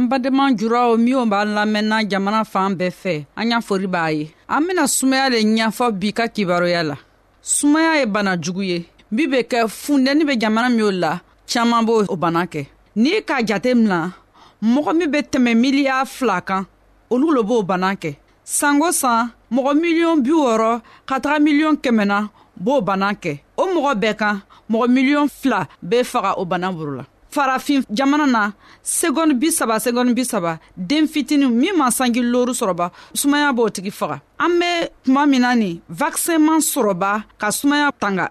an badenma juraw minw b'a lamɛnna jamana fan bɛɛ fɛ an y'a fori b'a ye an bena sumaya le ɲafɔ bi ka kibaruya la sumaya ye bana jugu ye bi be kɛ fundɛni be jamana minw la caaman b'o o bana kɛ n'i k'a jate mina mɔgɔ min be tɛmɛ miliya fila kan olu lo b'o bana kɛ sanko san mɔgɔ miliyɔn bi wɔɔrɔ ka taga miliyɔn kɛmɛ na b'o bana kɛ o mɔgɔ bɛɛ kan mɔgɔ miliyɔn fila bɛ faga o bana buru la farafin jamana na segɔni bi saba segɔni bi saba den fitini min ma sanji loru sɔrɔba sumaya b'o tigi faga an bɛ tuma min na nin vakisɛnman sɔrɔba ka sumaya tanga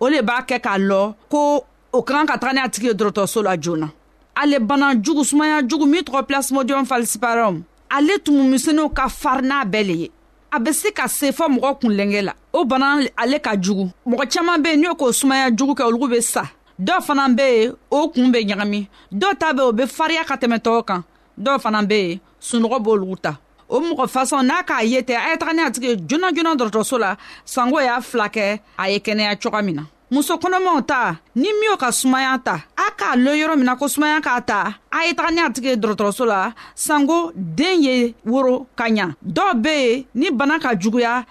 o le b'a kɛ k'a lɔ ko o ka kan ka taga ni a tigi ye dɔrɔtɔrɔso la joona ale bana jugu sumaya jugu min tɔgɔ plasmodium falciparum ale tumu misɛnninw ka farin n'a bɛɛ le ye a bɛ se ka se fɔ mɔgɔ kunlɛnkɛ la o bana ale ka jugu mɔgɔ caman bɛ yen n'o k'o sumaya jugu kɛ olu bɛ sa dɔw fana bɛ yen o kun bɛ ɲagami dɔw ta bɛ o bɛ fariya ka tɛmɛ tɔw kan dɔw fana bɛ yen sunɔgɔ b'olu ta o mɔgɔ fasɔn n'a k'a ye tɛ a ye taga ni a tigi joona joona dɔgɔtɔrɔso la sanko y'a fila kɛ a ye kɛnɛya cogoya min na muso kɔnɔmaw ta ni min ka sumaya ta a k'a lɔ yɔrɔ min na ko sumaya k'a ta a ye taga ni a tigi dɔgɔtɔrɔso la sanko den ye woro ka ɲa dɔw be yen ni bana ka juguya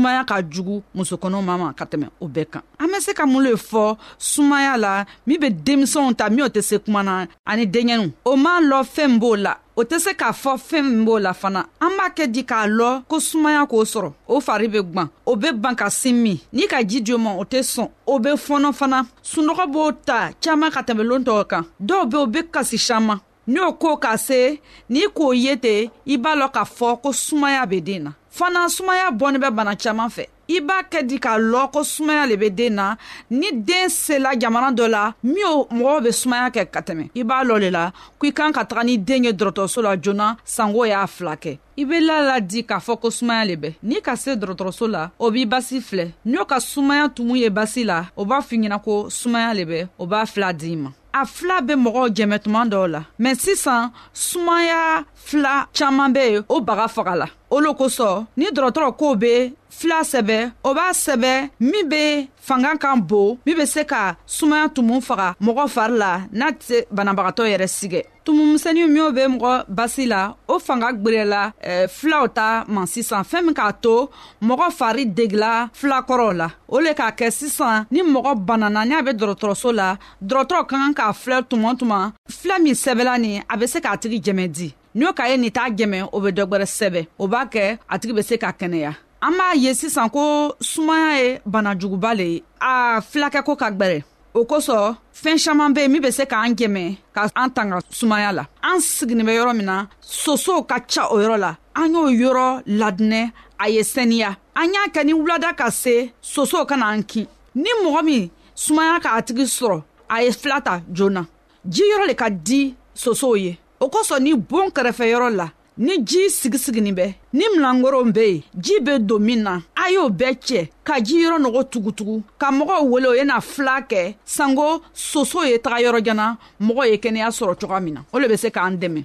sumaya ka jugu musokɔnɔ ma ma ka tɛmɛ o bɛɛ kan an bɛ se ka mun le fɔ sumaya la min bɛ denmisɛnw ta min o tɛ se kuma na ani denkɛnu o man lɔ fɛn b'o la o tɛ se k'a fɔ fɛn min b'o la fana an b'a kɛ di k'a lɔ ko sumaya k'o sɔrɔ o fari bɛ gwan o bɛ ban ka sin min ni ka ji di o ma o tɛ sɔn o bɛ fɔnɔ fana sunɔgɔ b'o ta caman ka tɛmɛ lon tɔw kan dɔw bɛ o bɛ kasi caman n'o ko ka se n'i k'o ye ten i b'a lɔ k'a fɔ ko sumaya bɛ den na fana sumaya bɔnni bɛ bana caman fɛ i b'a kɛ di k'a lɔ ko sumaya le be den na ni den sela jamana dɔ la min o mɔgɔw be sumaya kɛ ka tɛmɛ i b'a lɔ le la ko i kan ka taga ni den ye dɔrɔtɔrɔso la joona sango y'a fila kɛ i be la la di k'a fɔ ko sumaya le bɛ n'i ka se dɔrɔtɔrɔso la o b'i basi filɛ n'o ka sumaya tumu ye basi la o b'a f'i ɲɛna ko sumaya le bɛ o b'a fila d'i ma a fila bɛ mɔgɔw jɛmɛ tuma dɔw la mɛ sisan sumaya fila caaman be yen o baga faga la o lo kosɔn ni dɔrɔtɔrɔ kow be fila sɛbɛ o b'a sɛbɛ min be fanga kan bon min be se ka sumaya tumu faga mɔgɔ fari la n'a tɛ banabagatɔ yɛrɛ sigɛ tumumisɛnnin minw bɛ mɔgɔ basi la o fanga gwerela eh, filaw ta ma sisan fɛɛn min k'a to mɔgɔ fari degila filakɔrɔw la o le k'a kɛ sisan ni mɔgɔ banana ni a bɛ dɔgɔtɔrɔso la dɔgɔtɔrɔ ka kan k'a filɛ tuma tuma filɛ min sɛbɛla nin a bɛ se k'a tigi jɛmɛ di n'o ka ye nin t'a jɛmɛ o bɛ dɔ gwɛrɛ sɛbɛ o b'a kɛ a tigi bɛ se ka kɛnɛya an b'a ye sisan ko sumaya ye bana juguba le ye a filakɛ ko ka gwɛrɛ o kosɔn fɛɛn saman be min be se k'an jɛmɛ ka an tanga sumaya la an siginin be yɔrɔ min na sosow ka ca o yɔrɔ la an y'o yɔrɔ ladinɛ a ye sɛniya an y'a kɛ ni wulada ka se sosow kana an kin ni mɔgɔ min sumaya k'a tigi sɔrɔ a ye fila ta joona ji yɔrɔ le ka di sosow ye o kosɔn ni boon kɛrɛfɛ yɔrɔ la ni ji sigisiginin bɛ ni milangoron be yen ji be don min na a y'o bɛɛ cɛ ka ji yɔrɔ nɔgɔ tugutugu ka mɔgɔw wele o ye na fila kɛ sanko soso ye taga yɔrɔ jana mɔgɔ ye kɛnɛya sɔrɔ cogoya min na o le be se k'an dɛmɛ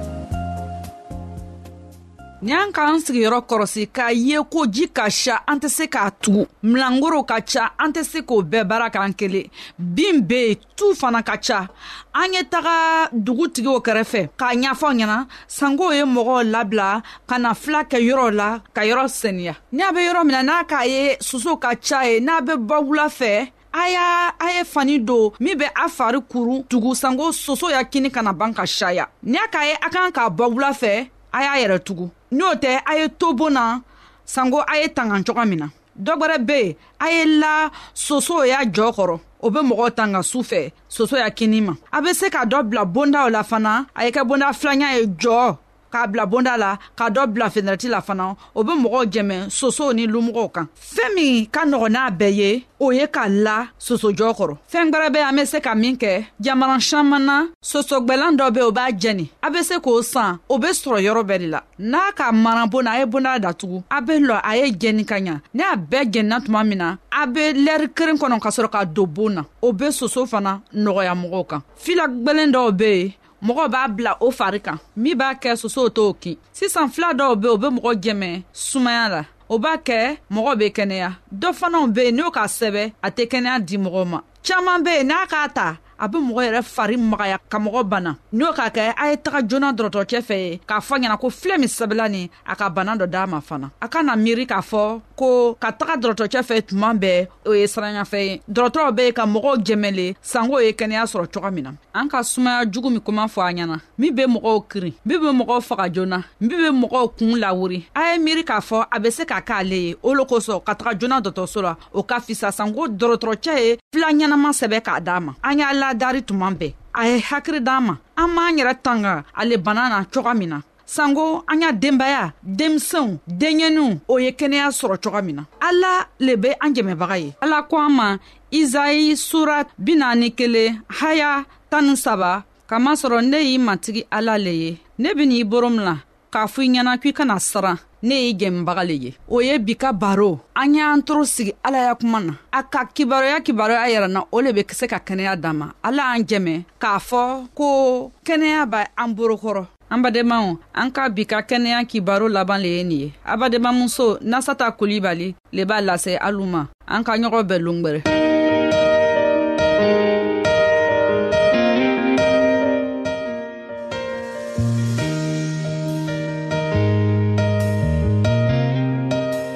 ni an k'an sigiyɔrɔ kɔrɔsi k'a ye ko ji ka siya an tɛ se k'a tugu milangoro ka ca an tɛ se k'o bɛɛ baara k'an kelen bin be yen tu fana ka ca an ye taga dugutigiw kɛrɛfɛ k'a ɲafɔ ɲɛna sanko ye mɔgɔw labila ka na fila kɛ yɔrɔ la ka yɔrɔ sɛniya n'a be yɔrɔ min na n'a k'a ye soso ka ca ye n'a be bɔ wula fɛ a y'a a ye fani don min bɛ a fari kurun tugu sanko soso ya kini kana ban ka saya ni a k'a ye a kan k'a bɔ wula fɛ a y'a yɛrɛ tugu n'o tɛ a ye to bon na sanko a ye tangan cogoya min na dɔ gwɛrɛ be yen a ye la soso y'a jɔɔ kɔrɔ o be mɔgɔw tanga su fɛ soso y'a kini ma a be se ka dɔ bila bondaw la fana a ye kɛ bonda filanya ye jɔɔ k'a bila bonda la ka dɔ bila fenɛrɛti la fana o be mɔgɔw jɛmɛ sosow ni lumɔgɔw kan fɛɛn min ka nɔgɔn n'a bɛɛ ye o ye ka la sosojɔ kɔrɔ fɛɛn gwɛrɛ be an be se ka min kɛ jamana saman na sosogwɛlan dɔ be o b'a jɛni a be se k'o san o be sɔrɔ yɔrɔ bɛɛ de la n'a ka maran bon na a ye bonda datugu a be lɔ a ye jɛni ka ɲa ni a bɛɛ jɛnina tuma min na a be lɛri keren kɔnɔ ka sɔrɔ ka don bon na o be soso fana nɔgɔya mɔgɔw kan fila gwɛlɛn dɔw be yen mɔgɔ b'a bila o fari kan min b'a kɛ sosow t'o kin sisan fila dɔw be o be mɔgɔ jɛmɛ sumaya la o b'a kɛ mɔgɔ be kɛnɛya dɔ fanaw be yen n'o k'a sɛbɛ a tɛ kɛnɛya di mɔgɔ ma caaman be yen n'a k'a ta a be mɔgɔ yɛrɛ fari magaya ka mɔgɔ bana n'o k'a kɛ a ye taga joona dɔrɔtɔrɔcɛ fɛ ye k'a fɔ ɲɛna ko filɛ min sɛbɛla nin a ka bana dɔ d'a ma fana a ka na miiri k'a fɔ ko ka taga dɔrɔtɔrɔcɛ fɛ tuma bɛɛ o ye siranyafɛn ye dɔrɔtɔrɔw be ka mɔgɔw jɛmɛle sanko ye kɛnɛya sɔrɔ coga min na an ka sumaya jugu min kuma fɔ a ɲɛna min be mɔgɔw kirin min be mɔgɔw faga joona min be mɔgɔw kuun lawuri a ye miiri k'a fɔ a be se ka k'ale ye o lo kosɔn ka taga joona dɔtɔrɔso la o ka fisa sanko dɔrɔtɔrɔcɛ ye fila ɲɛnama sɛbɛ k'a daa ma an y'a ladari tuma bɛɛ a ye hakiri d'an ma an b'an yɛrɛ tanga ale bana na coga min na sanko an y'a denbaya denmisɛnw denɲɛninw o ye kɛnɛya sɔrɔ coga min na ala le be an jɛmɛbaga ye ala ko an ma izayi sura bi naani kelen haya tan ni saba kama sɔrɔ ne y'i matigi ala le ye ne bɛ n'i boro min la k'a fɔ i ɲɛna k'i kana siran ne ye jɛmɛbaga le ye o ye bi ka baro an y'an toro sigi ala ya kuma na a ka kibaruya kibaruya yɛrɛ na o le be se ka kɛnɛya dan ma ala y'an jɛmɛ k'a fɔ ko kɛnɛya b' an borokɔrɔ an badenmaw an ka bi ka kɛnɛya kibaro laban le ye nin ye a badenmamuso nasata kulibali le b'a lase alu ma an ka ɲɔgɔn bɛɛ longwɛrɛ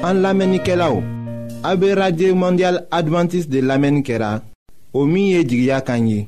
an lamɛnnikɛlaw a be radio mondial advantiste de lamɛnni kɛra o min ye jigiya kan ye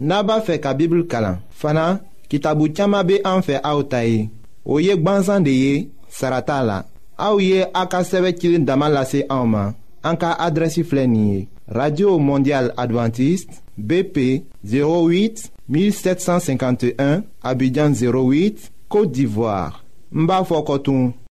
n'a b'a fɛ ka bibulu kalan fana kitabu caman bɛ an fɛ aw ta ye o ye gwansan de ye sara t'a la aw ye a ka sɛbɛn cilen dama lase anw ma an ka adrɛsi filɛ nin ye radio mondial adventiste bp 08 1751 abidjan 08 côte d'ivoire n b'a fɔ kɔtun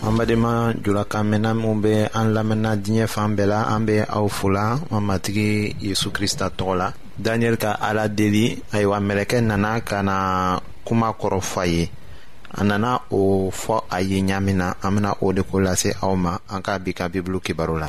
an badenma jula kan mɛnna minw be an lamɛnna diɲɛ fan bɛɛ la an be aw fola an matigi yezu krista tɔgɔ la daniyɛli ka ala deli ayiwa mɛlɛkɛ nana ka na kuma kɔrɔ fa ye a nana o fɔ a ye ɲaamin na an bena o de ko lase aw ma an k'a bi ka bibulu kibaru la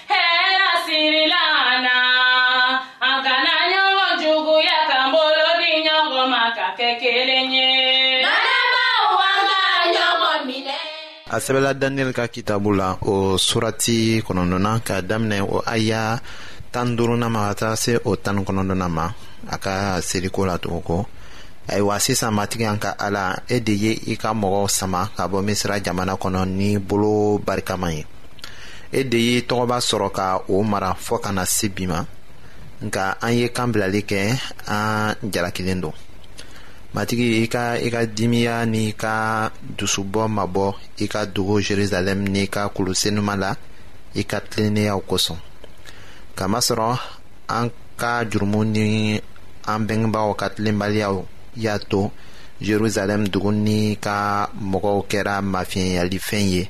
a sɛbɛla daniyɛli ka kitabu la o surati kɔnɔntɔnnan ka daminɛ o aya tan duruna ma ka taa se o tan kɔnɔntɔnnan ma a ka seliko la togo ko ayiwa sisan matigi an ka ala e de ye i ka mɔgɔw sama ka bɔ misira jamana kɔnɔ ni bolo barikama ye e de ye tɔgɔba sɔrɔ ka o mara fɔɔ ka na se bi ma nka an ye kan bilali kɛ an jalakilen don matigi i ka i ka dimiya n'i ka dusubɔ mabɔ i ka dugu jerusalɛm n'i ka kulusenuma la i ka tilenneyaw kosɔn kamasɔrɔ an ka jurumu ni an bɛngebaaw ka tilenbaliyaw y'a to jerusalɛm dugu ni ka mɔgɔw kɛra mafiɲɛyalifɛn ye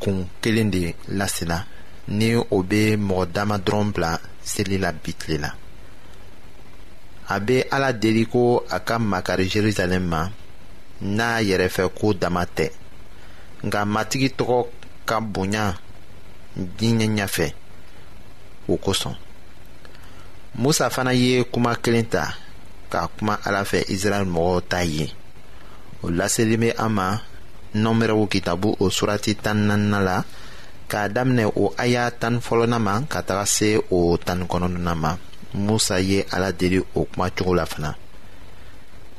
kun kelen de lasela ni o bɛ mɔgɔ dama dɔrɔn bila seli la bi tile la a bɛ ala deli ko a ka makari jerusalem ma n'a yɛrɛfɛ ko dama tɛ nka matigi tɔgɔ ka bonya diɲɛ ɲɛfɛ o kosɔn musa fana ye kuma kelen ta ka kuma ala fɛ israɛl mɔgɔw ta ye o laseli bɛ an ma nɔnbɛrɛw kitabu o surati tan nanina la k'a daminɛ o aya tan fɔlɔna ma ka taga se o tan kɔnɔnna ma musa ye ala deli o kuma cogo la fana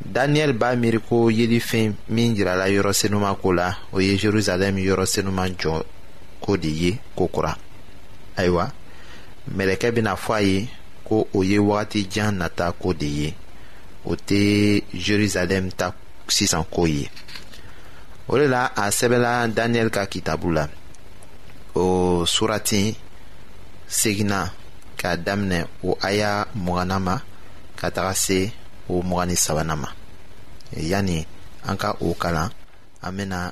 daniyɛli b'a miiri ko yelifɛn min jirala yɔrɔ senuma ko la o ye jerusalɛm yɔrɔ senuma jɔ ko de ye ko kura ayiwa mɛlɛkɛ bɛna fɔ a ye ko o ye wagati jan nata ko de ye o tɛ jerusalɛm ta sisan ko ye o de la a sɛbɛla daniyɛli ka kitabu la o surati seginna k'a daminɛ o aya mugana ma ka taga se o mugani sabana ma yanni an ka o kalan an bɛna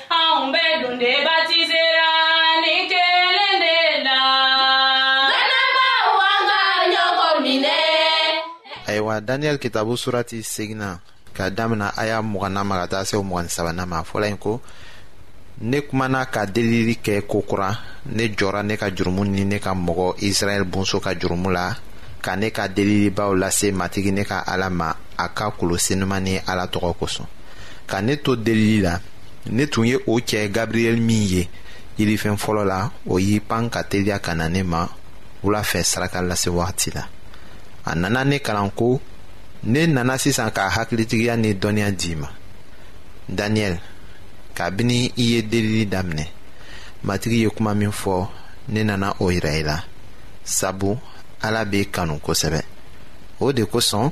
ayiwa daniyɛli kitabu surati seginna ka damina a y'a muganna ma ka taa se o mugan sabanan ma fɔlɔ in ko ne kumana ka delili kɛ ko kura ne jɔra ne ka jurumu ni ne ka mɔgɔ israɛl bonso ka jurumu la ka ne ka delilibaw lase matigi ne ka ala ma a ka kolo senuma ni ala tɔgɔ kosɔn ka ne to delili la ne tun ye o cɛ gabriyɛli min ye yirifɛn fɔlɔ la o y'i pan ka teliya ka na ne ma wula fɛ saraka lase wagati la a nana ne kalan ko ne nana sisan ka hakilitigiya ni dɔnniya d'i ma daniyɛl kabini i ye delili daminɛ matigi ye kuma min fɔ ne nana o yira i la sabu ala b'i kanu kosɛbɛ o de kosɔn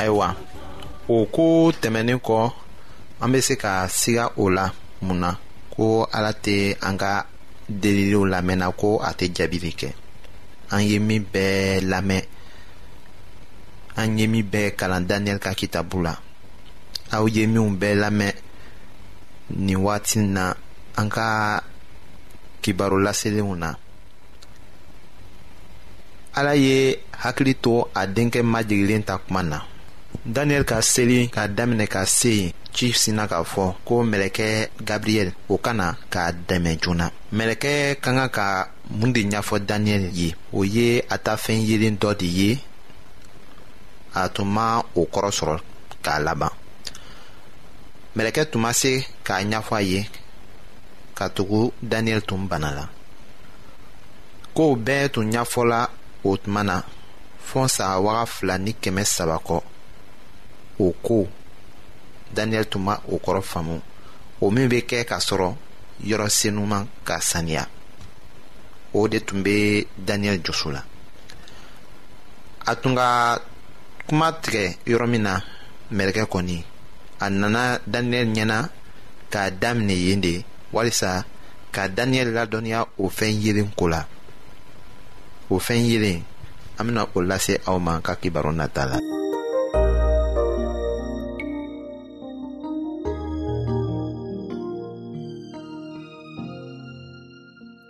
ayiwa o ko tɛmɛnen kɔ an bɛ se ka siga o la mun na ko ala tɛ an ka deliliw lamɛnna ko a tɛ jaabili kɛ an ye min bɛɛ lamɛn an ye min bɛɛ kalan daniyɛli ka kitabu la aw ye minnu bɛɛ lamɛn nin waati in na an ka kibaru laselenw na ala ye hakili to a denkɛ majigilen ta kuma na daniyɛli ka seli k'a daminɛ ka se yen ci sinna k'a fɔ ko mɛlɛkɛ gabriyɛli o ka na k'a dɛmɛ joona mɛlɛkɛ ka kan ka mun de ɲɛfɔ daniyɛli ye o ye a ta fɛn yelen dɔ de ye a tun ma o kɔrɔ sɔrɔ k'a laban mɛlɛkɛ tun ma se k'a ɲɛfɔ a ye katugu daniyɛli tun bana la kow bɛɛ tun ɲɛfɔla o tuma na fɔ saga waga fila ni kɛmɛ saba kɔ o ko daniyɛli tun ma o kɔrɔ faamu o min bɛ kɛ ka sɔrɔ yɔrɔ senuman ka saniya o de tun bɛ daniyɛli jɔso la a tun ka kuma tigɛ yɔrɔ min na mɛlɛkɛ kɔni a nana daniyɛli ɲɛna k'a daminɛ yen de walisa ka daniyɛli ladɔnniya o fɛn yelen ko la o fɛn yelen an bena o lase aw ma ka kibaru nata la